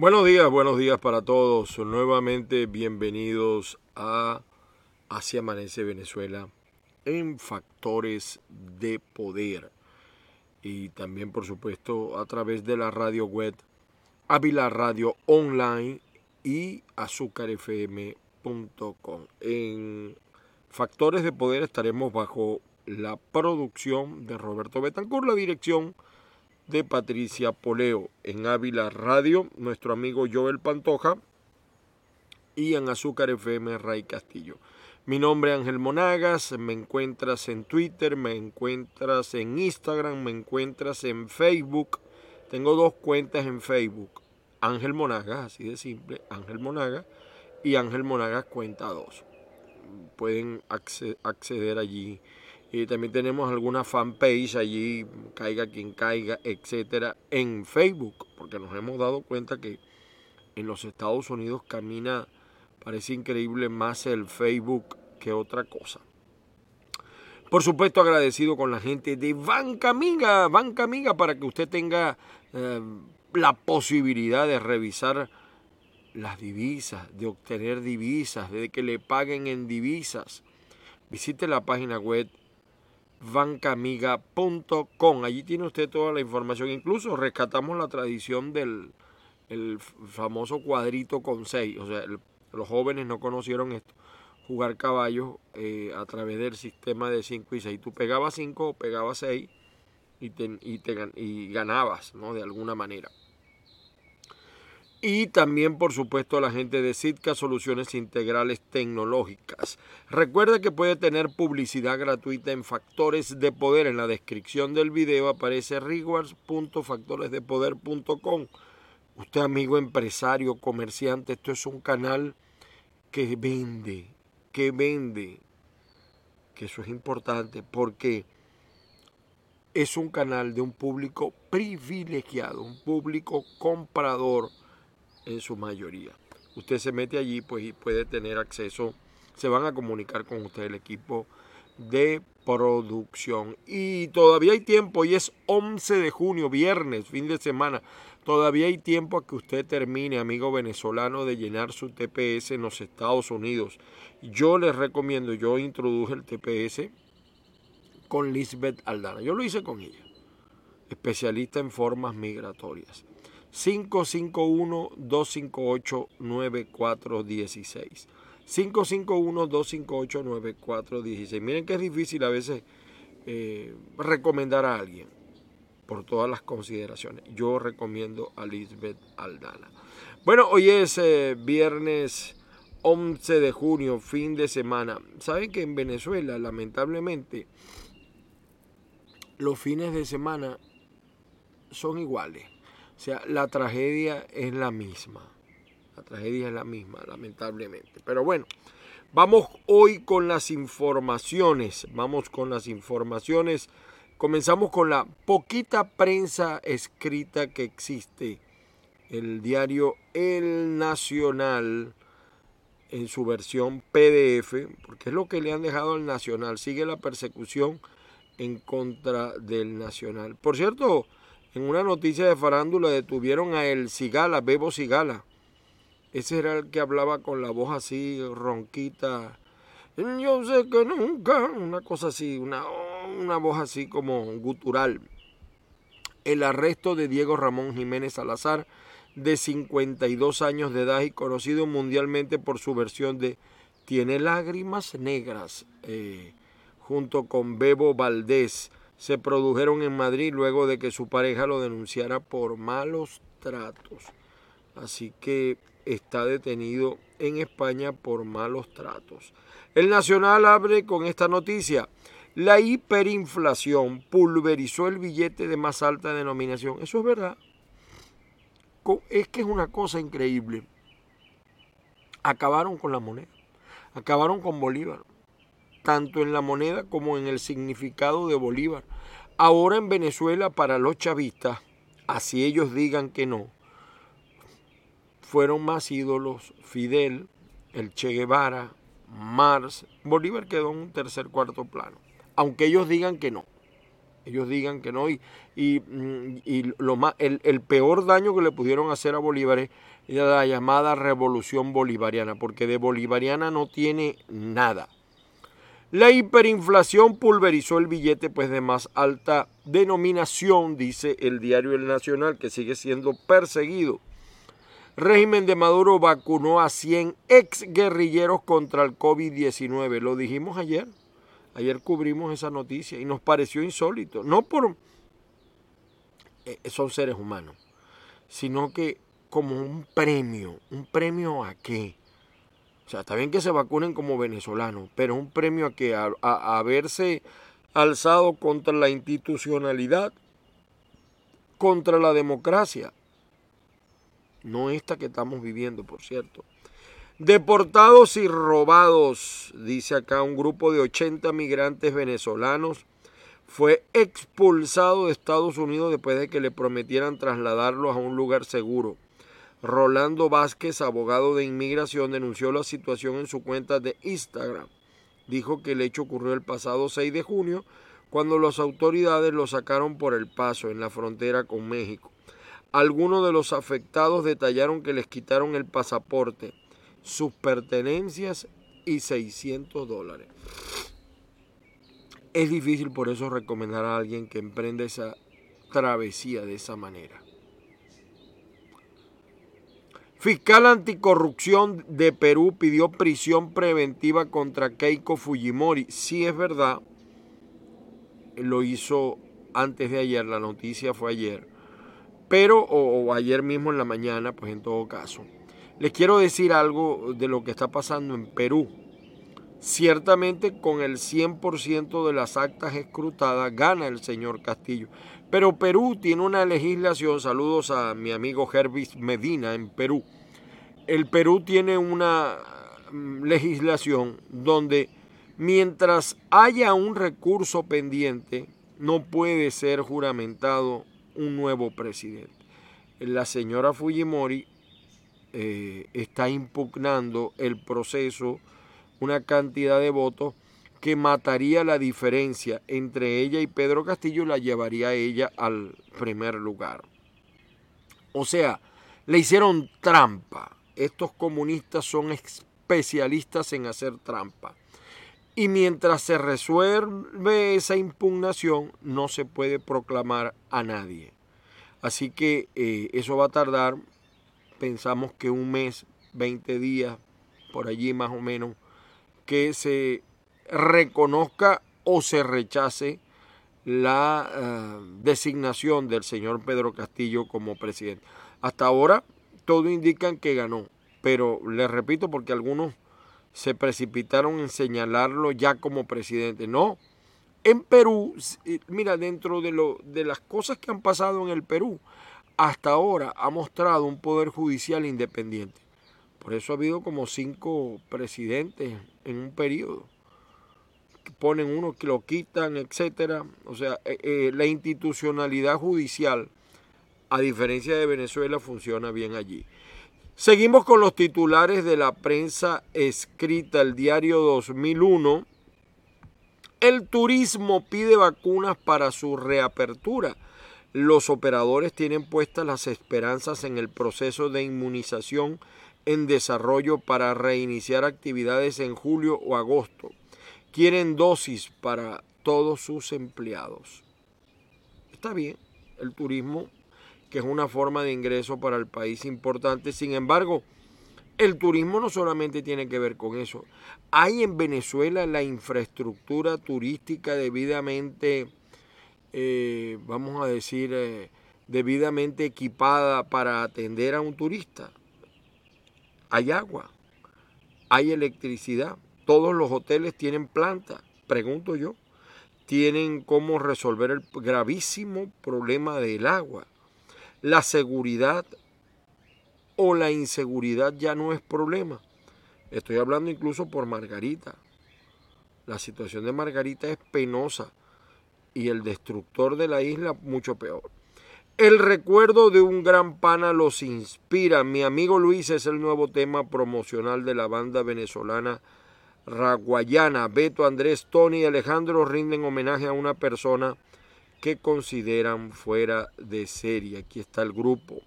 Buenos días, buenos días para todos. Nuevamente bienvenidos a Así Amanece Venezuela en Factores de Poder. Y también, por supuesto, a través de la radio web Ávila Radio Online y azúcarfm.com. En Factores de Poder estaremos bajo la producción de Roberto Betancourt, la dirección de Patricia Poleo en Ávila Radio, nuestro amigo Joel Pantoja y en Azúcar FM Ray Castillo. Mi nombre es Ángel Monagas, me encuentras en Twitter, me encuentras en Instagram, me encuentras en Facebook. Tengo dos cuentas en Facebook, Ángel Monagas, así de simple, Ángel Monagas y Ángel Monagas cuenta 2. Pueden acceder allí y también tenemos alguna fanpage allí, caiga quien caiga, etcétera, en Facebook, porque nos hemos dado cuenta que en los Estados Unidos camina, parece increíble, más el Facebook que otra cosa. Por supuesto, agradecido con la gente de Banca Amiga, Banca Amiga, para que usted tenga eh, la posibilidad de revisar las divisas, de obtener divisas, de que le paguen en divisas. Visite la página web bancamiga.com. Allí tiene usted toda la información. Incluso rescatamos la tradición del el famoso cuadrito con seis. O sea, los jóvenes no conocieron esto. Jugar caballos eh, a través del sistema de 5 y 6. Tú pegabas 5 o pegabas 6 y, te, y, te, y ganabas, ¿no? De alguna manera. Y también, por supuesto, a la gente de Sitka Soluciones Integrales Tecnológicas. Recuerda que puede tener publicidad gratuita en Factores de Poder. En la descripción del video aparece rewards.factoresdepoder.com. Usted, amigo empresario, comerciante, esto es un canal que vende, que vende. Que eso es importante porque es un canal de un público privilegiado, un público comprador en su mayoría. Usted se mete allí pues, y puede tener acceso, se van a comunicar con usted el equipo de producción. Y todavía hay tiempo, y es 11 de junio, viernes, fin de semana. Todavía hay tiempo a que usted termine, amigo venezolano, de llenar su TPS en los Estados Unidos. Yo les recomiendo, yo introduje el TPS con Lisbeth Aldana. Yo lo hice con ella, especialista en formas migratorias. 551-258-9416. 551-258-9416. Miren que es difícil a veces eh, recomendar a alguien por todas las consideraciones. Yo recomiendo a Lisbeth Aldana. Bueno, hoy es eh, viernes 11 de junio, fin de semana. Saben que en Venezuela, lamentablemente, los fines de semana son iguales. O sea, la tragedia es la misma. La tragedia es la misma, lamentablemente. Pero bueno, vamos hoy con las informaciones. Vamos con las informaciones. Comenzamos con la poquita prensa escrita que existe. El diario El Nacional en su versión PDF, porque es lo que le han dejado al Nacional. Sigue la persecución en contra del Nacional. Por cierto, en una noticia de farándula detuvieron a el Cigala, Bebo Cigala. Ese era el que hablaba con la voz así ronquita. Yo sé que nunca, una cosa así, una, una voz así como gutural. El arresto de Diego Ramón Jiménez Salazar, de 52 años de edad y conocido mundialmente por su versión de Tiene lágrimas negras, eh, junto con Bebo Valdés se produjeron en Madrid luego de que su pareja lo denunciara por malos tratos. Así que está detenido en España por malos tratos. El Nacional abre con esta noticia. La hiperinflación pulverizó el billete de más alta denominación. Eso es verdad. Es que es una cosa increíble. Acabaron con la moneda. Acabaron con Bolívar tanto en la moneda como en el significado de Bolívar. Ahora en Venezuela, para los chavistas, así ellos digan que no, fueron más ídolos Fidel, el Che Guevara, Mars. Bolívar quedó en un tercer, cuarto plano, aunque ellos digan que no. ellos digan que no. Y, y, mm, lo más, el, el, peor daño que le pudieron hacer a Bolívar es la llamada revolución bolivariana, porque de bolivariana no tiene nada. La hiperinflación pulverizó el billete pues de más alta denominación, dice el diario El Nacional, que sigue siendo perseguido. Régimen de Maduro vacunó a 100 ex guerrilleros contra el COVID-19. Lo dijimos ayer. Ayer cubrimos esa noticia y nos pareció insólito. No por... Eh, son seres humanos, sino que como un premio. ¿Un premio a qué? O sea, está bien que se vacunen como venezolanos, pero un premio a que a, haberse alzado contra la institucionalidad, contra la democracia. No esta que estamos viviendo, por cierto. Deportados y robados, dice acá un grupo de 80 migrantes venezolanos, fue expulsado de Estados Unidos después de que le prometieran trasladarlos a un lugar seguro. Rolando Vázquez, abogado de inmigración, denunció la situación en su cuenta de Instagram. Dijo que el hecho ocurrió el pasado 6 de junio, cuando las autoridades lo sacaron por el paso en la frontera con México. Algunos de los afectados detallaron que les quitaron el pasaporte, sus pertenencias y 600 dólares. Es difícil por eso recomendar a alguien que emprenda esa travesía de esa manera. Fiscal anticorrupción de Perú pidió prisión preventiva contra Keiko Fujimori. Sí es verdad, lo hizo antes de ayer, la noticia fue ayer, pero o, ayer mismo en la mañana, pues en todo caso. Les quiero decir algo de lo que está pasando en Perú. Ciertamente con el 100% de las actas escrutadas gana el señor Castillo. Pero Perú tiene una legislación, saludos a mi amigo Hervis Medina en Perú. El Perú tiene una mm, legislación donde mientras haya un recurso pendiente, no puede ser juramentado un nuevo presidente. La señora Fujimori eh, está impugnando el proceso, una cantidad de votos que mataría la diferencia entre ella y Pedro Castillo la llevaría ella al primer lugar. O sea, le hicieron trampa. Estos comunistas son especialistas en hacer trampa. Y mientras se resuelve esa impugnación, no se puede proclamar a nadie. Así que eh, eso va a tardar, pensamos que un mes, 20 días, por allí más o menos, que se reconozca o se rechace la eh, designación del señor Pedro Castillo como presidente. Hasta ahora todo indica que ganó, pero les repito porque algunos se precipitaron en señalarlo ya como presidente. No, en Perú, eh, mira, dentro de, lo, de las cosas que han pasado en el Perú, hasta ahora ha mostrado un poder judicial independiente. Por eso ha habido como cinco presidentes en un periodo ponen uno que lo quitan, etcétera. O sea, eh, eh, la institucionalidad judicial, a diferencia de Venezuela, funciona bien allí. Seguimos con los titulares de la prensa escrita, el diario 2001. El turismo pide vacunas para su reapertura. Los operadores tienen puestas las esperanzas en el proceso de inmunización en desarrollo para reiniciar actividades en julio o agosto quieren dosis para todos sus empleados. Está bien, el turismo, que es una forma de ingreso para el país importante, sin embargo, el turismo no solamente tiene que ver con eso. Hay en Venezuela la infraestructura turística debidamente, eh, vamos a decir, eh, debidamente equipada para atender a un turista. Hay agua, hay electricidad, todos los hoteles tienen planta, pregunto yo. Tienen cómo resolver el gravísimo problema del agua. La seguridad o la inseguridad ya no es problema. Estoy hablando incluso por Margarita. La situación de Margarita es penosa y el destructor de la isla mucho peor. El recuerdo de un gran pana los inspira. Mi amigo Luis es el nuevo tema promocional de la banda venezolana Raguayana, Beto, Andrés, Tony y Alejandro rinden homenaje a una persona que consideran fuera de serie. Aquí está el grupo.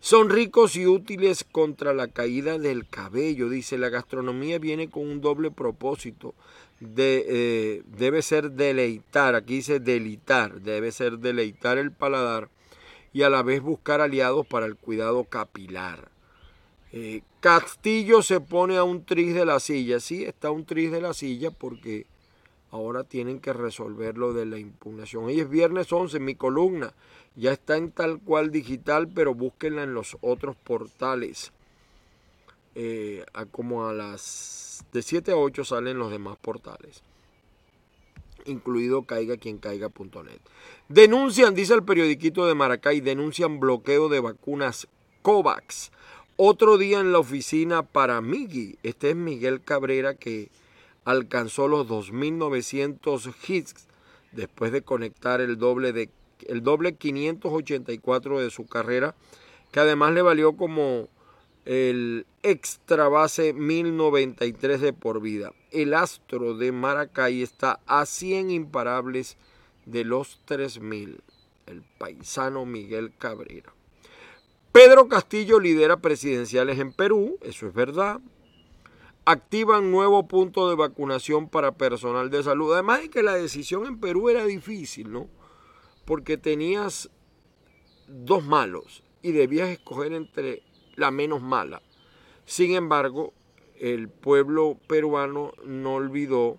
Son ricos y útiles contra la caída del cabello. Dice, la gastronomía viene con un doble propósito. De, eh, debe ser deleitar, aquí dice delitar, debe ser deleitar el paladar y a la vez buscar aliados para el cuidado capilar. Eh, Castillo se pone a un tris de la silla. Sí, está un tris de la silla porque ahora tienen que resolver lo de la impugnación. Hoy es viernes 11, mi columna ya está en tal cual digital, pero búsquenla en los otros portales. Eh, como a las de 7 a 8 salen los demás portales, incluido caiga quien caiga.net. Denuncian, dice el periodiquito de Maracay, denuncian bloqueo de vacunas COVAX. Otro día en la oficina para Migi. Este es Miguel Cabrera que alcanzó los 2.900 hits después de conectar el doble, de, el doble 584 de su carrera, que además le valió como el extra base 1093 de por vida. El astro de Maracay está a 100 imparables de los 3000. El paisano Miguel Cabrera. Pedro Castillo lidera presidenciales en Perú, eso es verdad activan nuevo punto de vacunación para personal de salud. Además de que la decisión en Perú era difícil, ¿no? Porque tenías dos malos y debías escoger entre la menos mala. Sin embargo, el pueblo peruano no olvidó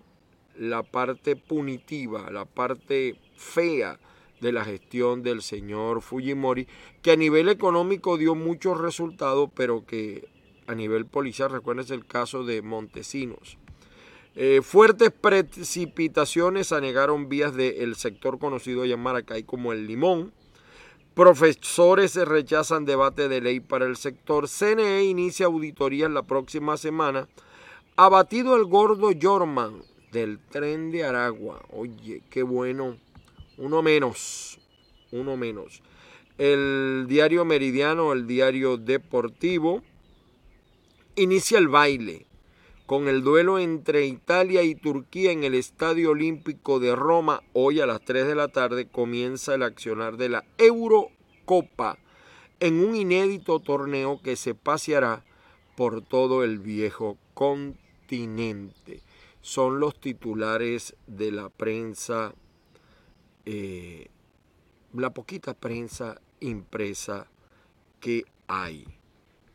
la parte punitiva, la parte fea de la gestión del señor Fujimori, que a nivel económico dio muchos resultados, pero que a nivel policial. Recuerden el caso de Montesinos. Eh, fuertes precipitaciones anegaron vías del sector conocido allá en Maracay como el Limón. Profesores rechazan debate de ley para el sector. CNE inicia auditorías la próxima semana. Abatido el gordo Jorman del tren de Aragua. Oye, qué bueno. Uno menos. Uno menos. El diario Meridiano, el diario Deportivo inicia el baile con el duelo entre Italia y Turquía en el Estadio Olímpico de Roma. Hoy a las 3 de la tarde comienza el accionar de la Eurocopa en un inédito torneo que se paseará por todo el viejo continente. Son los titulares de la prensa, eh, la poquita prensa impresa que hay,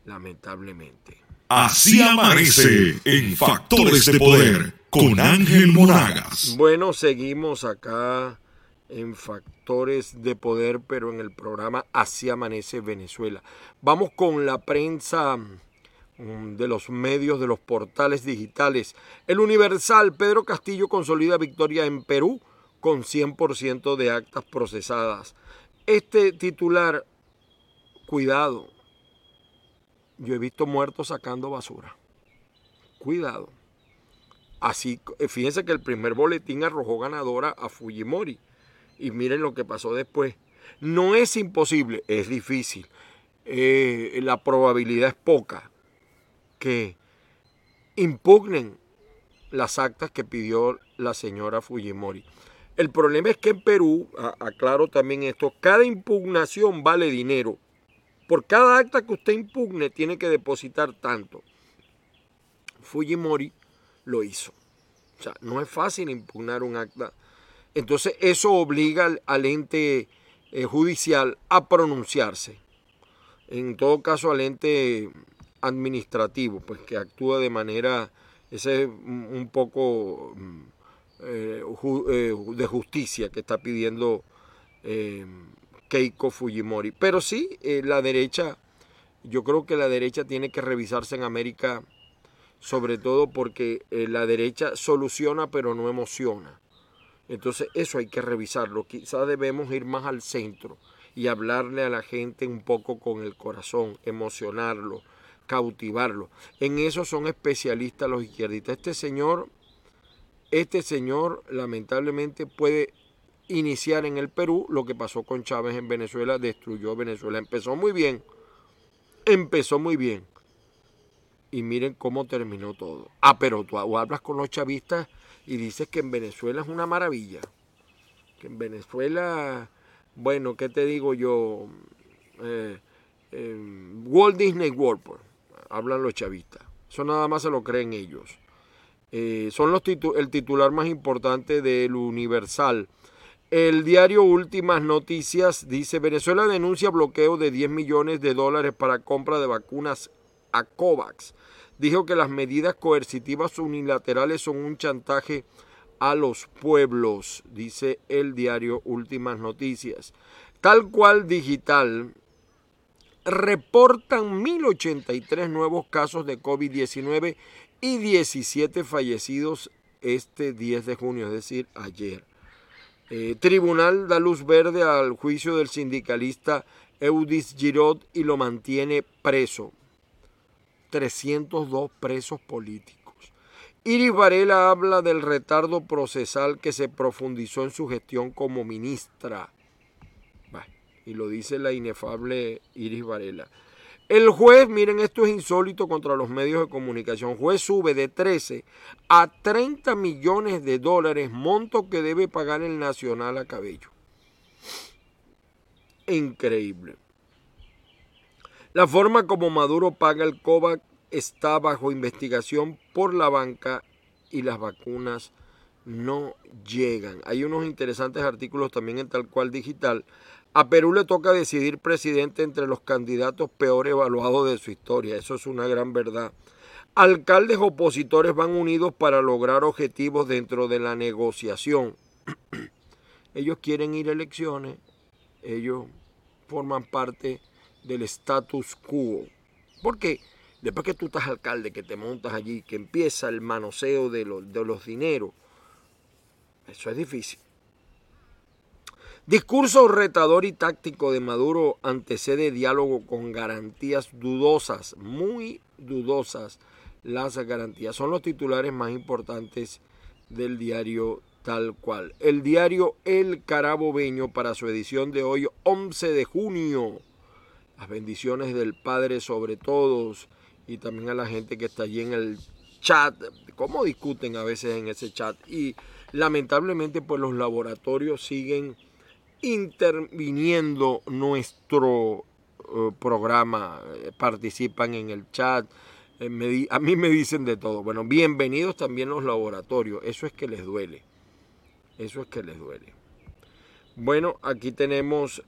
lamentablemente. Así amanece en Factores de Poder con Ángel Monagas. Bueno, seguimos acá en Factores de Poder, pero en el programa Así amanece Venezuela. Vamos con la prensa mm, de los medios, de los portales digitales. El Universal, Pedro Castillo consolida victoria en Perú con 100% de actas procesadas. Este titular, cuidado, yo he visto muertos sacando basura. Cuidado. Así, eh, fíjense que el primer boletín arrojó ganadora a Fujimori. Y miren lo que pasó después. No es imposible, es difícil. Eh, la probabilidad es poca que impugnen las actas que pidió la señora Fujimori. El problema es que en Perú, aclaro también esto, cada impugnación vale dinero. Por cada acta que usted impugne tiene que depositar tanto. Fujimori lo hizo. O sea, no es fácil impugnar un acta. Entonces eso obliga al, ente eh, judicial a pronunciarse. En todo caso al ente administrativo, pues que actúa de manera, ese es un poco eh, eh, de justicia que está pidiendo Keiko Fujimori. Pero sí, eh, la derecha, yo creo que la derecha tiene que revisarse en América, sobre todo porque eh, la derecha soluciona pero no emociona. Entonces eso hay que revisarlo. Quizás debemos ir más al centro y hablarle a la gente un poco con el corazón, emocionarlo, cautivarlo. En eso son especialistas los izquierdistas. Este señor, este señor lamentablemente puede iniciar en el Perú lo que pasó con Chávez en Venezuela, destruyó Venezuela. Empezó muy bien, empezó muy bien. Y miren cómo terminó todo. Ah, pero tú hablas con los chavistas y dices que en Venezuela es una maravilla. Que en Venezuela, bueno, ¿qué te digo yo? Eh, Walt Disney World, pues, hablan los chavistas. Eso nada más se lo creen ellos. Eh, son los el titular más importante del Universal. El diario Últimas Noticias dice, Venezuela denuncia bloqueo de 10 millones de dólares para compra de vacunas a COVAX. Dijo que las medidas coercitivas unilaterales son un chantaje a los pueblos, dice el diario Últimas Noticias. Tal cual digital, reportan 1.083 nuevos casos de COVID-19 y 17 fallecidos este 10 de junio, es decir, ayer. Eh, tribunal da luz verde al juicio del sindicalista Eudis Girot y lo mantiene preso. 302 presos políticos. Iris Varela habla del retardo procesal que se profundizó en su gestión como ministra. Y lo dice la inefable Iris Varela. El juez, miren, esto es insólito contra los medios de comunicación. El juez sube de 13 a 30 millones de dólares, monto que debe pagar el Nacional a Cabello. Increíble. La forma como Maduro paga el COVAX está bajo investigación por la banca y las vacunas no llegan. Hay unos interesantes artículos también en tal cual digital a Perú le toca decidir presidente entre los candidatos peor evaluados de su historia. Eso es una gran verdad. Alcaldes opositores van unidos para lograr objetivos dentro de la negociación. ellos quieren ir a elecciones, ellos forman parte del status quo. Porque después que tú estás alcalde, que te montas allí, que empieza el manoseo de los, de los dineros, eso es difícil. Discurso retador y táctico de Maduro antecede diálogo con garantías dudosas, muy dudosas las garantías. Son los titulares más importantes del diario tal cual. El diario El Carabobeño para su edición de hoy, 11 de junio. Las bendiciones del Padre sobre todos y también a la gente que está allí en el chat. Cómo discuten a veces en ese chat. Y lamentablemente pues los laboratorios siguen interviniendo nuestro eh, programa, eh, participan en el chat, eh, a mí me dicen de todo. Bueno, bienvenidos también los laboratorios, eso es que les duele, eso es que les duele. Bueno, aquí tenemos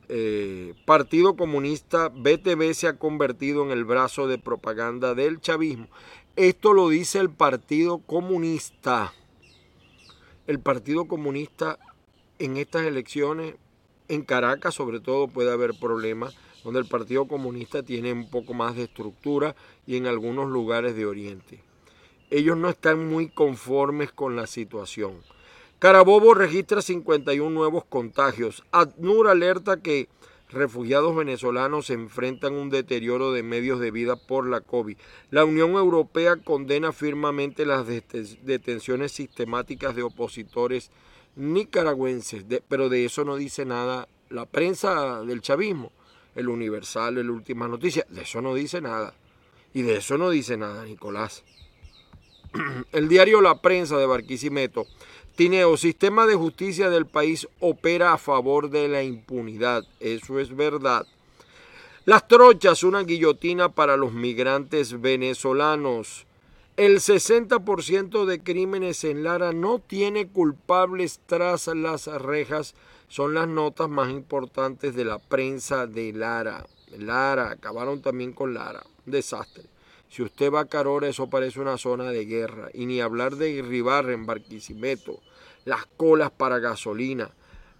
Partido Comunista, BTV se ha convertido en el brazo de propaganda del chavismo. Esto lo dice el Partido Comunista. El Partido Comunista en estas elecciones en Caracas sobre todo puede haber problemas donde el Partido Comunista tiene un poco más de estructura y en algunos lugares de Oriente. Ellos no están muy conformes con la situación. Carabobo registra 51 nuevos contagios. ADNUR alerta que refugiados venezolanos se enfrentan un deterioro de medios de vida por la COVID. La Unión Europea condena firmemente las detenciones sistemáticas de opositores nicaragüenses, pero de eso no dice nada la prensa del chavismo, el Universal, el Última Noticia, de eso no dice nada. Y de eso no dice nada Nicolás. El diario La Prensa de Barquisimeto, Tineo, sistema de justicia del país opera a favor de la impunidad. Eso es verdad. Las trochas, una guillotina para los migrantes venezolanos. El 60% de crímenes en Lara no tiene culpables tras las rejas. Son las notas más importantes de la prensa de Lara. Lara, acabaron también con Lara. Un desastre. Si usted va a Carora, eso parece una zona de guerra. Y ni hablar de Ribarra en Barquisimeto. Las colas para gasolina.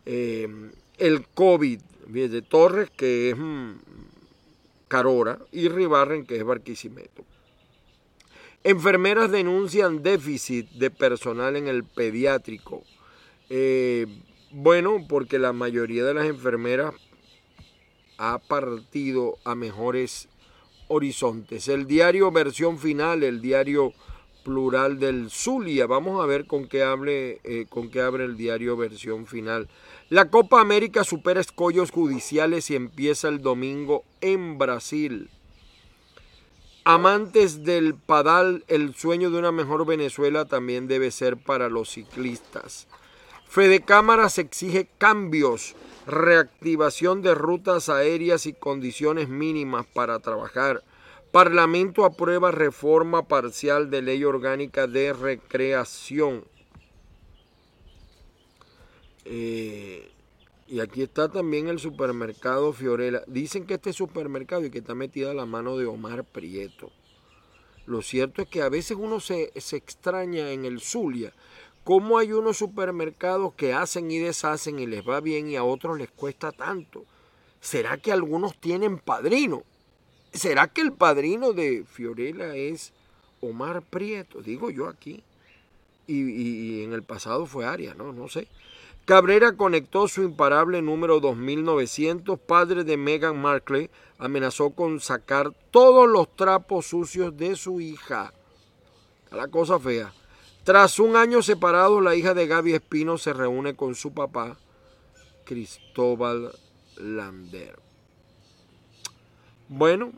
Eh, el COVID. De Torres, que es mm, Carora. Y Ribarren, que es Barquisimeto. Enfermeras denuncian déficit de personal en el pediátrico. Eh, bueno, porque la mayoría de las enfermeras ha partido a mejores horizontes. El diario versión final, el diario plural del Zulia. Vamos a ver con qué, eh, con qué abre el diario versión final. La Copa América supera escollos judiciales y empieza el domingo en Brasil. Amantes del padal, el sueño de una mejor Venezuela también debe ser para los ciclistas. Fede Cámaras exige cambios, reactivación de rutas aéreas y condiciones mínimas para trabajar. Parlamento aprueba reforma parcial de ley orgánica de recreación. Eh, y aquí está también el supermercado Fiorella. Dicen que este supermercado y que está metida la mano de Omar Prieto. Lo cierto es que a veces uno se, se extraña en el Zulia cómo hay unos supermercados que hacen y deshacen y les va bien y a otros les cuesta tanto. ¿Será que algunos tienen padrino? ¿Será que el padrino de Fiorella es Omar Prieto? Digo yo aquí. Y, y en el pasado fue Aria, ¿no? No sé. Cabrera conectó su imparable número 2900. Padre de Meghan Markle amenazó con sacar todos los trapos sucios de su hija. la cosa fea. Tras un año separado, la hija de Gaby Espino se reúne con su papá, Cristóbal Lander. Bueno,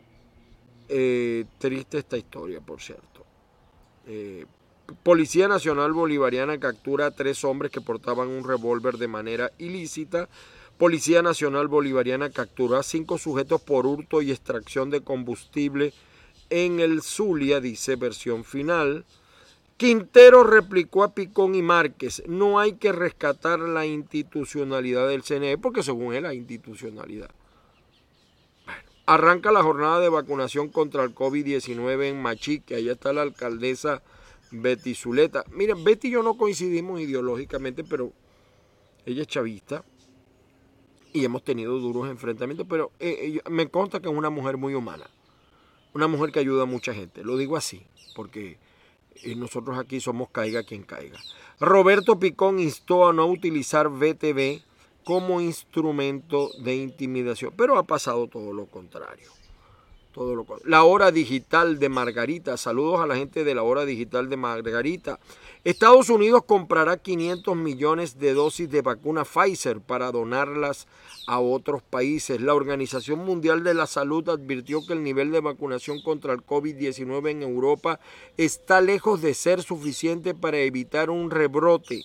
eh, triste esta historia, por cierto. Eh, Policía Nacional Bolivariana captura a tres hombres que portaban un revólver de manera ilícita. Policía Nacional Bolivariana capturó a cinco sujetos por hurto y extracción de combustible en el Zulia, dice versión final. Quintero replicó a Picón y Márquez, no hay que rescatar la institucionalidad del CNE, porque según él la institucionalidad. arranca la jornada de vacunación contra el COVID-19 en Machique, allá está la alcaldesa Betty Zuleta. Miren, Betty y yo no coincidimos ideológicamente, pero ella es chavista y hemos tenido duros enfrentamientos, pero eh, me consta que es una mujer muy humana, una mujer que ayuda a mucha gente. Lo digo así, porque eh, nosotros aquí somos caiga quien caiga. Roberto Picón instó a no utilizar BTV como instrumento de intimidación, pero ha pasado todo lo contrario. La hora digital de Margarita. Saludos a la gente de la hora digital de Margarita. Estados Unidos comprará 500 millones de dosis de vacuna Pfizer para donarlas a otros países. La Organización Mundial de la Salud advirtió que el nivel de vacunación contra el COVID-19 en Europa está lejos de ser suficiente para evitar un rebrote.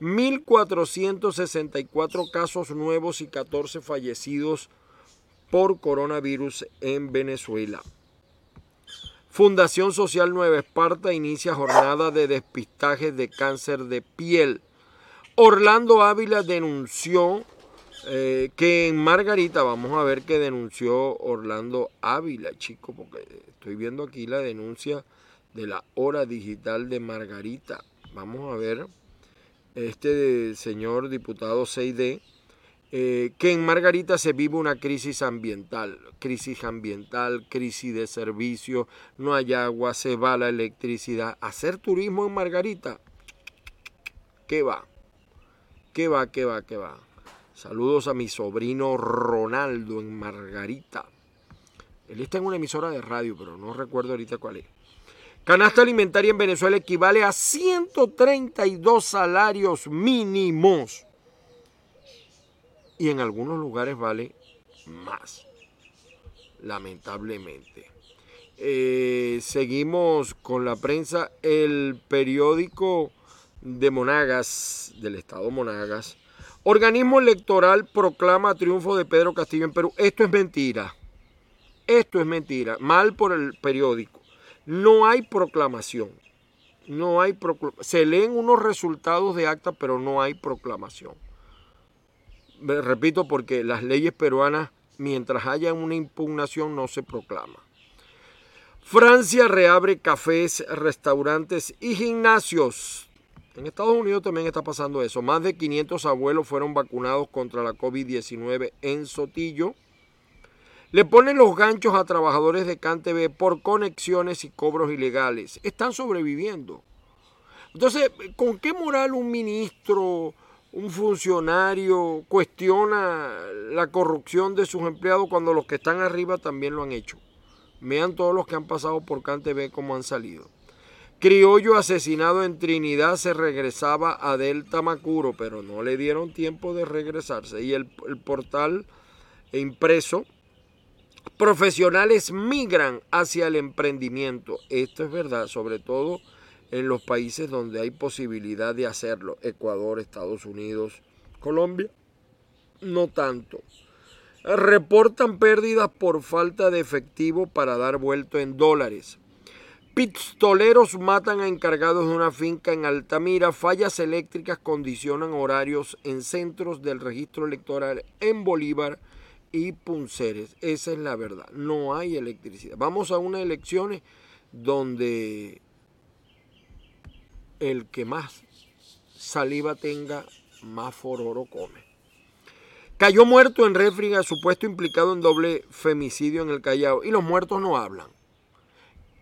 1.464 casos nuevos y 14 fallecidos por coronavirus en Venezuela. Fundación Social Nueva Esparta inicia jornada de despistaje de cáncer de piel. Orlando Ávila denunció eh, que en Margarita, vamos a ver qué denunció Orlando Ávila, chico, porque estoy viendo aquí la denuncia de la hora digital de Margarita. Vamos a ver, este señor diputado 6D eh, que en Margarita se vive una crisis ambiental, crisis ambiental, crisis de servicio, no hay agua, se va la electricidad. Hacer turismo en Margarita, ¿qué va? ¿Qué va, qué va, qué va? Saludos a mi sobrino Ronaldo en Margarita. Él está en una emisora de radio, pero no recuerdo ahorita cuál es. Canasta alimentaria en Venezuela equivale a 132 salarios mínimos y en algunos lugares vale más, lamentablemente. Eh, seguimos con la prensa. El periódico de Monagas, del estado Monagas, organismo electoral proclama triunfo de Pedro Castillo en Perú. Esto es mentira. Esto es mentira. Mal por el periódico. No hay proclamación. No hay proclamación. Se leen unos resultados de acta, pero no hay proclamación repito, porque las leyes peruanas, mientras haya una impugnación, no se proclama. Francia reabre cafés, restaurantes y gimnasios. En Estados Unidos también está pasando eso. Más de 500 abuelos fueron vacunados contra la COVID-19 en Sotillo. Le ponen los ganchos a trabajadores de CanTV por conexiones y cobros ilegales. Están sobreviviendo. Entonces, ¿con qué moral un ministro un funcionario cuestiona la corrupción de sus empleados cuando los que están arriba también lo han hecho. Vean todos los que han pasado por CanTV cómo han salido. Criollo asesinado en Trinidad se regresaba a Delta Macuro, pero no le dieron tiempo de regresarse. Y el, el portal impreso, profesionales migran hacia el emprendimiento. Esto es verdad, sobre todo en los países donde hay posibilidad de hacerlo, Ecuador, Estados Unidos, Colombia, no tanto. Reportan pérdidas por falta de efectivo para dar vuelto en dólares. Pistoleros matan a encargados de una finca en Altamira. Fallas eléctricas condicionan horarios en centros del registro electoral en Bolívar y Punceres. Esa es la verdad. No hay electricidad. Vamos a unas elecciones donde el que más saliva tenga, más fororo come. Cayó muerto en Réfriga, supuesto implicado en doble femicidio en el Callao. Y los muertos no hablan.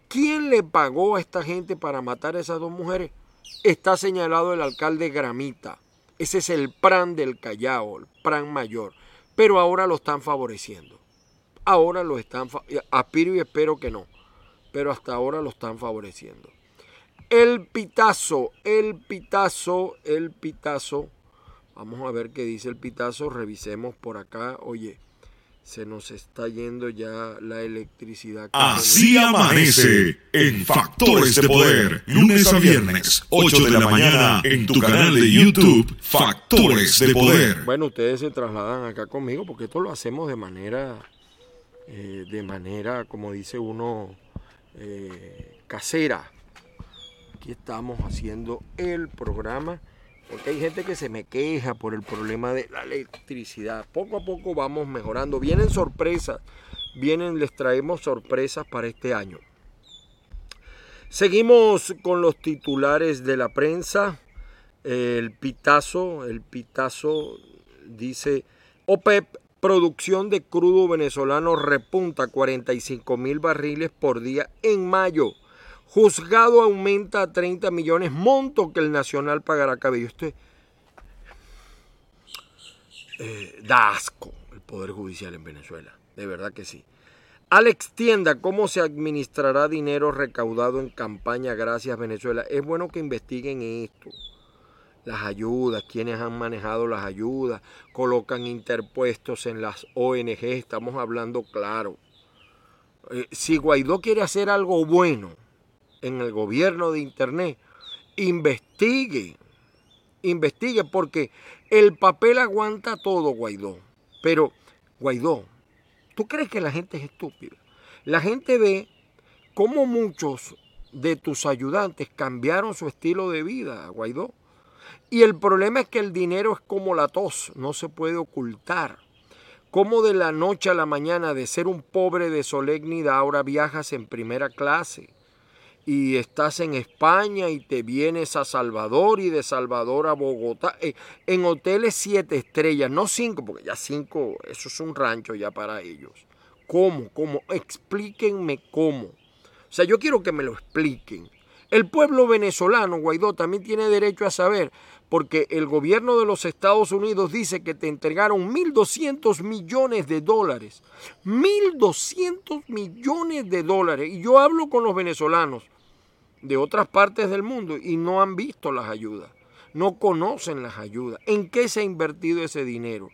¿Quién le pagó a esta gente para matar a esas dos mujeres? Está señalado el alcalde Gramita. Ese es el plan del Callao, el plan mayor. Pero ahora lo están favoreciendo. Ahora lo están, aspiro y espero que no, pero hasta ahora lo están favoreciendo. El pitazo, el pitazo, el pitazo. Vamos a ver qué dice el pitazo. Revisemos por acá. Oye, se nos está yendo ya la electricidad. Así amanece en Factores de Poder, lunes a viernes, 8 de la mañana, en tu canal de YouTube, Factores de Poder. Bueno, ustedes se trasladan acá conmigo porque esto lo hacemos de manera, eh, de manera, como dice uno, eh, casera. Aquí estamos haciendo el programa porque hay gente que se me queja por el problema de la electricidad. Poco a poco vamos mejorando. Vienen sorpresas, vienen, les traemos sorpresas para este año. Seguimos con los titulares de la prensa. El pitazo, el pitazo dice, OPEP, producción de crudo venezolano repunta 45 mil barriles por día en mayo. Juzgado aumenta a 30 millones, monto que el Nacional pagará cabello. Este da asco el Poder Judicial en Venezuela, de verdad que sí. Alex Tienda, ¿cómo se administrará dinero recaudado en campaña Gracias Venezuela? Es bueno que investiguen esto. Las ayudas, quienes han manejado las ayudas, colocan interpuestos en las ONG, estamos hablando claro. Eh, si Guaidó quiere hacer algo bueno, en el gobierno de Internet, investigue, investigue, porque el papel aguanta todo, Guaidó. Pero, Guaidó, ¿tú crees que la gente es estúpida? La gente ve cómo muchos de tus ayudantes cambiaron su estilo de vida, Guaidó. Y el problema es que el dinero es como la tos, no se puede ocultar. Como de la noche a la mañana de ser un pobre de solemnidad ahora viajas en primera clase y estás en España y te vienes a Salvador y de Salvador a Bogotá, eh, en hoteles siete estrellas, no cinco, porque ya cinco, eso es un rancho ya para ellos. ¿Cómo? ¿Cómo? Explíquenme cómo. O sea, yo quiero que me lo expliquen. El pueblo venezolano, Guaidó, también tiene derecho a saber, porque el gobierno de los Estados Unidos dice que te entregaron 1.200 millones de dólares. 1.200 millones de dólares. Y yo hablo con los venezolanos de otras partes del mundo y no han visto las ayudas, no conocen las ayudas. ¿En qué se ha invertido ese dinero?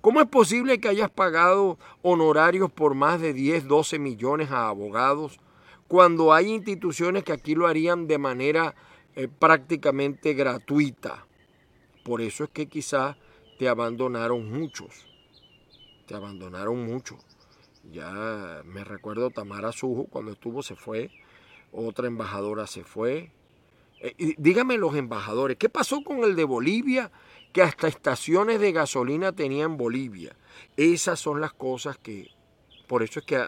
¿Cómo es posible que hayas pagado honorarios por más de 10, 12 millones a abogados cuando hay instituciones que aquí lo harían de manera eh, prácticamente gratuita? Por eso es que quizás te abandonaron muchos. Te abandonaron muchos. Ya me recuerdo Tamara Sujo cuando estuvo se fue otra embajadora se fue. Eh, dígame los embajadores, ¿qué pasó con el de Bolivia? Que hasta estaciones de gasolina tenía en Bolivia. Esas son las cosas que, por eso es que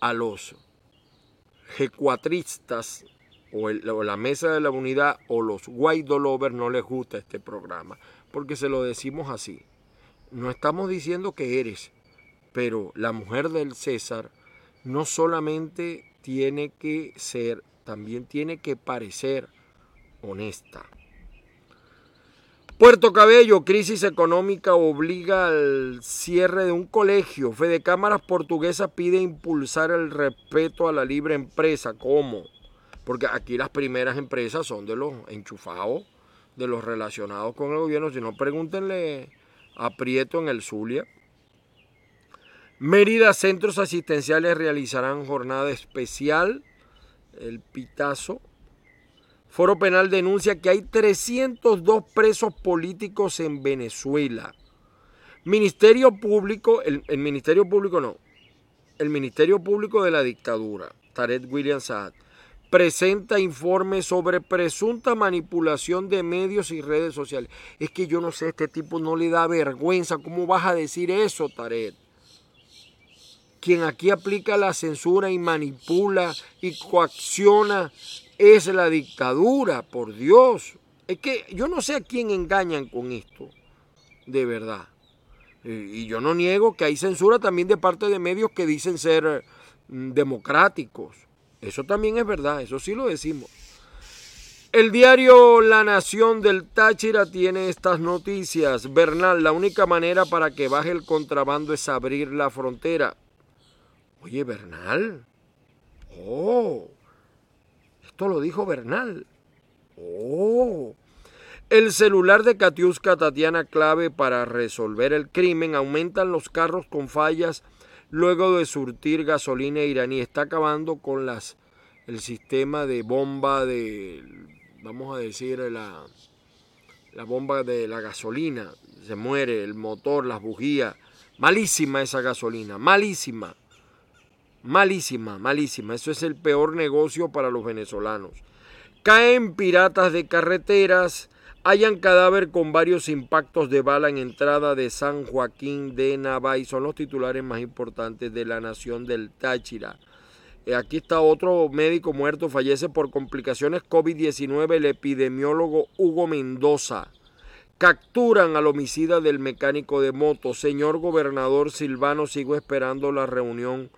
a, los G4istas o, la Mesa de la Unidad o los Guaido Lovers no les gusta este programa, porque se lo decimos así. No estamos diciendo que eres, pero la mujer del César no solamente tiene que ser, también tiene que parecer honesta. Puerto Cabello, crisis económica obliga al cierre de un colegio. Fede Cámaras Portuguesa pide impulsar el respeto a la libre empresa. ¿Cómo? Porque aquí las primeras empresas son de los enchufados, de los relacionados con el gobierno. Si no, pregúntenle a Prieto en el Zulia. Mérida Centros Asistenciales realizarán jornada especial, el Pitazo. Foro Penal denuncia que hay 302 presos políticos en Venezuela. Ministerio Público, el, Ministerio Público no, el Ministerio Público de la Dictadura, Tarek William Saad, presenta informes sobre presunta manipulación de medios y redes sociales. Es que yo no sé, este tipo no le da vergüenza. ¿Cómo vas a decir eso, Tarek? Quien aquí aplica la censura y manipula y coacciona es la dictadura, por Dios. Es que yo no sé a quién engañan con esto, de verdad. Y yo no niego que hay censura también de parte de medios que dicen ser mm, democráticos. Eso también es verdad, eso sí lo decimos. El diario La Nación del Táchira tiene estas noticias. Bernal, la única manera para que baje el contrabando es abrir la frontera. Oye, Bernal. Oh, esto lo dijo Bernal. Oh. El celular de Katiuska Tatiana clave para resolver el crimen. Aumentan los carros con fallas luego de surtir gasolina iraní. Está acabando con las el sistema de bomba de, vamos a decir, la, la bomba de la gasolina. Se muere el motor, las bujías. Malísima esa gasolina, malísima. Malísima, malísima. Eso es el peor negocio para los venezolanos. Caen piratas de carreteras Hayan cadáver con varios impactos de bala en entrada de San Joaquín de Navay. Son los titulares más importantes de la nación del Táchira. Eh, aquí está otro médico muerto, fallece por complicaciones COVID-19, el epidemiólogo Hugo Mendoza. Capturan al homicida del mecánico de moto. Señor gobernador Silvano, sigo esperando la reunión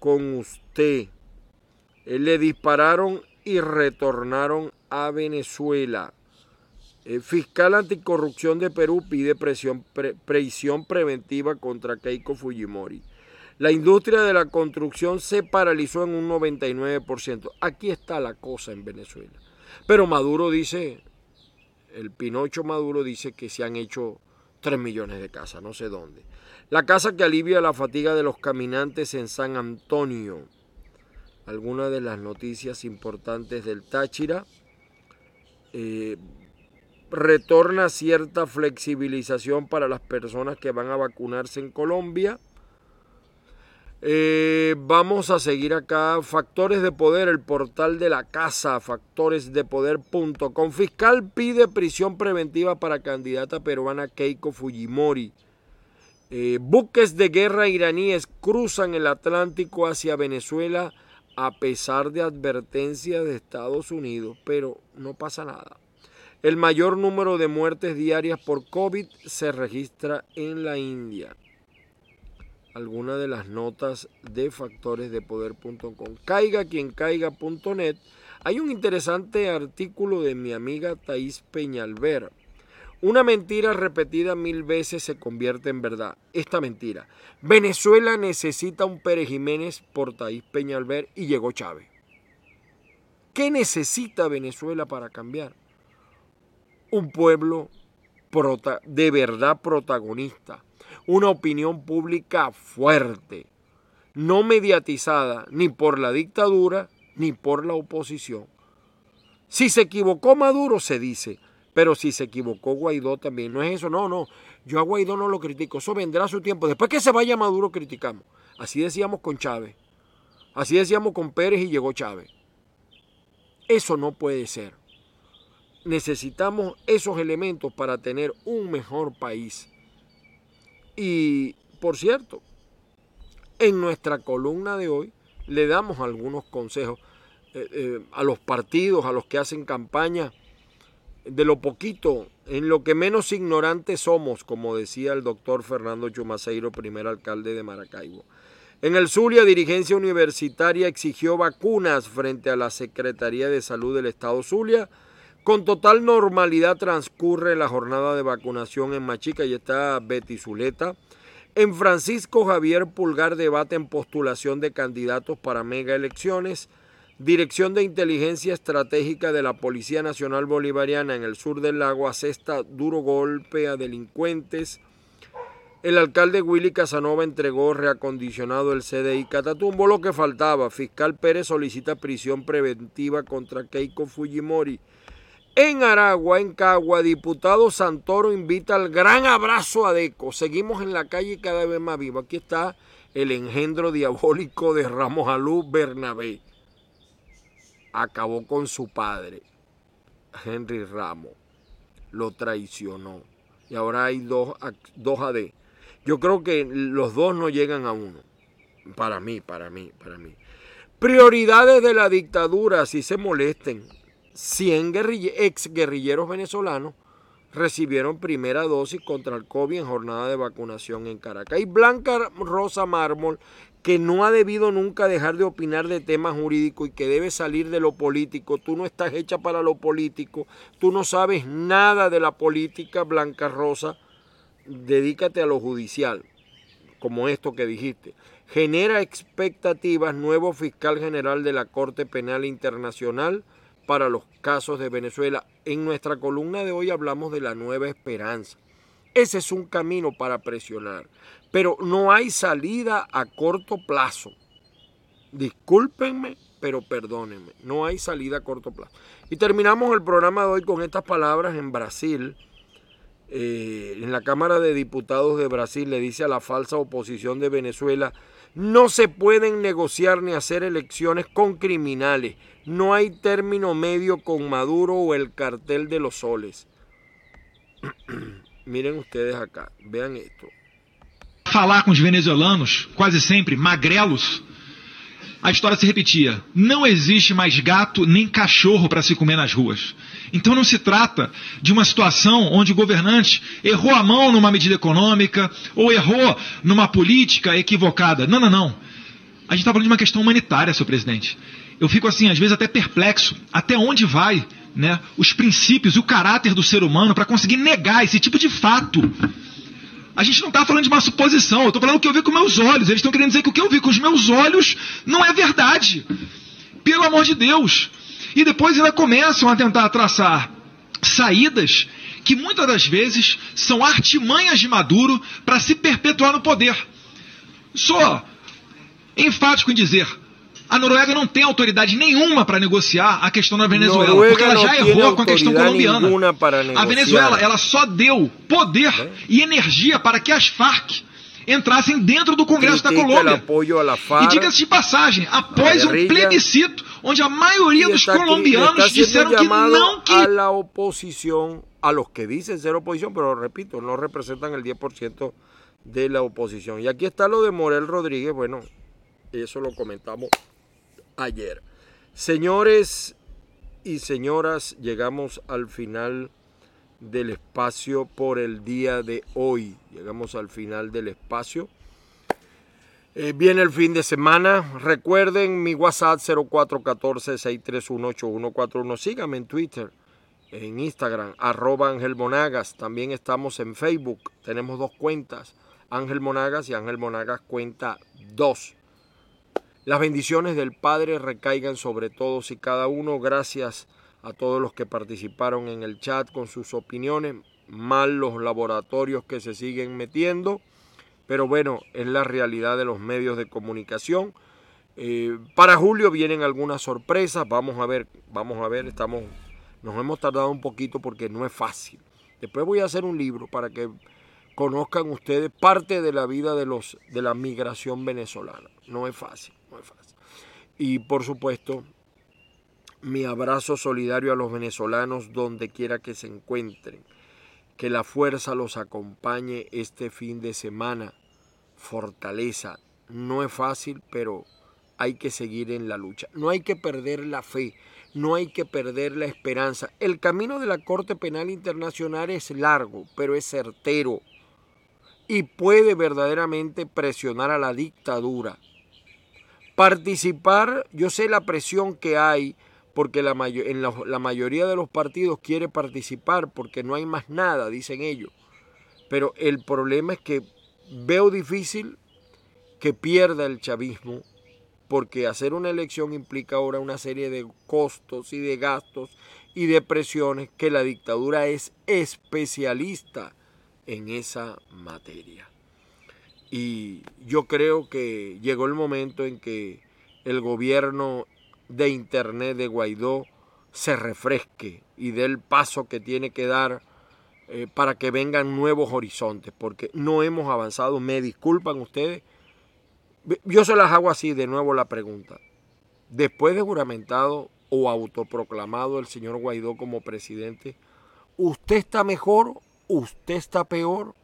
con usted. Eh, le dispararon y retornaron a Venezuela. El fiscal anticorrupción de Perú pide presión, prisión preventiva contra Keiko Fujimori. La industria de la construcción se paralizó en un 99%. Aquí está la cosa en Venezuela. Pero Maduro dice, el Pinocho Maduro dice que se han hecho 3 millones de casas, no sé dónde. La casa que alivia la fatiga de los caminantes en San Antonio. Algunas de las noticias importantes del Táchira. Eh, retorna cierta flexibilización para las personas que van a vacunarse en Colombia. Eh, vamos a seguir acá. Factores de poder, el portal de la casa, factoresdepoder.com. Fiscal pide prisión preventiva para candidata peruana Keiko Fujimori. Eh, buques de guerra iraníes cruzan el Atlántico hacia Venezuela a pesar de advertencias de Estados Unidos, pero no pasa nada. El mayor número de muertes diarias por COVID se registra en la India. Algunas de las notas de factoresdepoder.com. Caiga quien caiga.net. Hay un interesante artículo de mi amiga Thais Peñalver. Una mentira repetida mil veces se convierte en verdad. Esta mentira. Venezuela necesita un Pérez Jiménez por Thais Peñalver y llegó Chávez. ¿Qué necesita Venezuela para cambiar? un pueblo de verdad protagonista, una opinión pública fuerte, no mediatizada ni por la dictadura ni por la oposición. Si se equivocó Maduro, se dice, pero si se equivocó Guaidó también, no es eso, no, no, yo a Guaidó no lo critico, eso vendrá a su tiempo, después que se vaya Maduro criticamos, así decíamos con Chávez, así decíamos con Pérez y llegó Chávez. Eso no puede ser. Necesitamos esos elementos para tener un mejor país. Y, por cierto, en nuestra columna de hoy le damos algunos consejos eh, eh, a los partidos, a los que hacen campaña, de lo poquito, en lo que menos ignorantes somos, como decía el doctor Fernando Chumaceiro, primer alcalde de Maracaibo. En el Zulia, dirigencia universitaria exigió vacunas frente a la Secretaría de Salud del Estado Zulia con total normalidad transcurre la jornada de vacunación en Machica y está Betty Zuleta. En Francisco Javier Pulgar debate en postulación de candidatos para mega elecciones. Dirección de Inteligencia Estratégica de la Policía Nacional Bolivariana en el sur del lago asesta duro golpe a delincuentes. El alcalde Willy Casanova entregó reacondicionado el CDI Catatumbo, lo que faltaba. Fiscal Pérez solicita prisión preventiva contra Keiko Fujimori. En Aragua, en Cagua, diputado Santoro invita al gran abrazo a Deco. Seguimos en la calle cada vez más vivo. Aquí está el engendro diabólico de Ramos Alú Bernabé. Acabó con su padre, Henry Ramos. Lo traicionó. Y ahora hay dos, dos AD. Yo creo que los dos no llegan a uno. Para mí, para mí, para mí. Prioridades de la dictadura, si se molesten. 100 ex guerrilleros venezolanos recibieron primera dosis contra el COVID en jornada de vacunación en Caracas. Y Blanca Rosa Mármol, que no ha debido nunca dejar de opinar de temas jurídicos y que debe salir de lo político. Tú no estás hecha para lo político, tú no sabes nada de la política, Blanca Rosa dedícate a lo judicial, como esto que dijiste. Genera expectativas nuevo fiscal general de la Corte Penal Internacional para los casos de Venezuela. En nuestra columna de hoy hablamos de la nueva esperanza. Ese es un camino para presionar, pero no hay salida a corto plazo. Discúlpenme, pero perdónenme, no hay salida a corto plazo. Y terminamos el programa de hoy con estas palabras en Brasil eh, en la Cámara de Diputados de Brasil le dice a la falsa oposición de Venezuela, no se pueden negociar ni hacer elecciones con criminales, no hay término medio con Maduro o el cartel de los soles. Miren ustedes acá, vean esto. Falar com os venezuelanos, quase sempre magrelos, a história se repetia. Não existe mais gato nem cachorro para se comer nas ruas. Então não se trata de uma situação onde o governante errou a mão numa medida econômica ou errou numa política equivocada. Não, não, não. A gente está falando de uma questão humanitária, senhor presidente. Eu fico assim, às vezes até perplexo. Até onde vai né, os princípios e o caráter do ser humano para conseguir negar esse tipo de fato? A gente não está falando de uma suposição, eu estou falando o que eu vi com meus olhos. Eles estão querendo dizer que o que eu vi com os meus olhos não é verdade. Pelo amor de Deus. E depois ainda começam a tentar traçar saídas que muitas das vezes são artimanhas de Maduro para se perpetuar no poder. Sou enfático em dizer, a Noruega não tem autoridade nenhuma para negociar a questão da Venezuela, Noruega porque ela já errou com a questão colombiana. A Venezuela ela só deu poder é. e energia para que as Farc entrassem dentro do Congresso Critica da Colômbia. E diga-se de passagem, após um plebiscito onde a maioria dos colombianos disseram que não que a oposición, a los que dicen ser oposición, pero repito, no representan el 10% de la oposición. Y aquí está lo de Morel Rodríguez, bueno, eso lo comentamos ayer. Señores y señoras, llegamos al final del espacio por el día de hoy. Llegamos al final del espacio. Eh, viene el fin de semana. Recuerden mi WhatsApp 0414-631-8141. Síganme en Twitter, en Instagram, arroba Ángel Monagas. También estamos en Facebook. Tenemos dos cuentas, Ángel Monagas y Ángel Monagas cuenta 2. Las bendiciones del Padre recaigan sobre todos y cada uno. Gracias a todos los que participaron en el chat con sus opiniones. Mal los laboratorios que se siguen metiendo. Pero bueno, es la realidad de los medios de comunicación. Eh, para julio vienen algunas sorpresas. Vamos a ver, vamos a ver. Estamos, nos hemos tardado un poquito porque no es fácil. Después voy a hacer un libro para que conozcan ustedes parte de la vida de los de la migración venezolana. No es fácil, es fácil. Y por supuesto, mi abrazo solidario a los venezolanos donde quiera que se encuentren. Que la fuerza los acompañe este fin de semana fortaleza. No es fácil, pero hay que seguir en la lucha. No hay que perder la fe, no hay que perder la esperanza. El camino de la Corte Penal Internacional es largo, pero es certero y puede verdaderamente presionar a la dictadura. Participar, yo sé la presión que hay, porque la, en la mayoría de los partidos quiere participar porque no hay más nada, dicen ellos. Pero el problema es que Veo difícil que pierda el chavismo porque hacer una elección implica ahora una serie de costos y de gastos y de presiones que la dictadura es especialista en esa materia. Y yo creo que llegó el momento en que el gobierno de Internet de Guaidó se refresque y dé el paso que tiene que dar eh, para que vengan nuevos horizontes, porque no hemos avanzado. Me disculpan ustedes. Yo se las hago así de nuevo la pregunta. Después de juramentado o autoproclamado el señor Guaidó como presidente, ¿usted está mejor? ¿Usted está peor?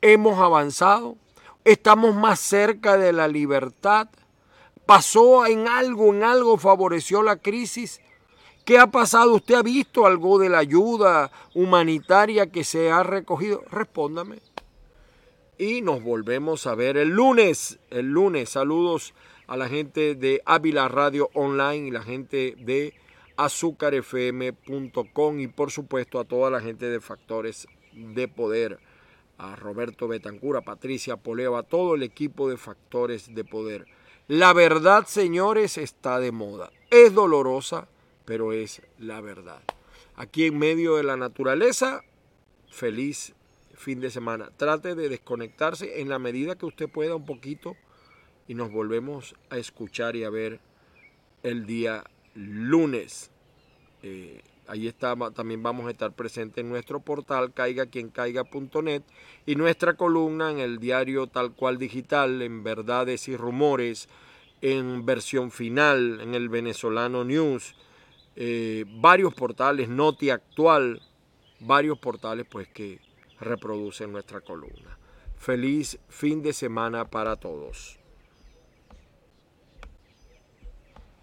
¿Hemos avanzado? ¿Estamos más cerca de la libertad? ¿Pasó en algo, en algo favoreció la crisis? ¿Qué ha pasado? ¿Usted ha visto algo de la ayuda humanitaria que se ha recogido? Respóndame. Y nos volvemos a ver el lunes. El lunes. Saludos a la gente de Ávila Radio Online y la gente de azúcarfm.com y por supuesto a toda la gente de Factores de Poder, a Roberto Betancura, Patricia Poleo, a todo el equipo de Factores de Poder. La verdad, señores, está de moda. Es dolorosa, pero es la verdad. Aquí en medio de la naturaleza, feliz fin de semana. Trate de desconectarse en la medida que usted pueda un poquito y nos volvemos a escuchar y a ver el día lunes. Eh, ahí está, también vamos a estar presentes en nuestro portal caiga quien caiga.net y nuestra columna en el diario tal cual digital, en verdades y rumores, en versión final, en el venezolano news, eh, varios portales, Noti Actual, varios portales pues que reproducen nuestra columna. Feliz fin de semana para todos.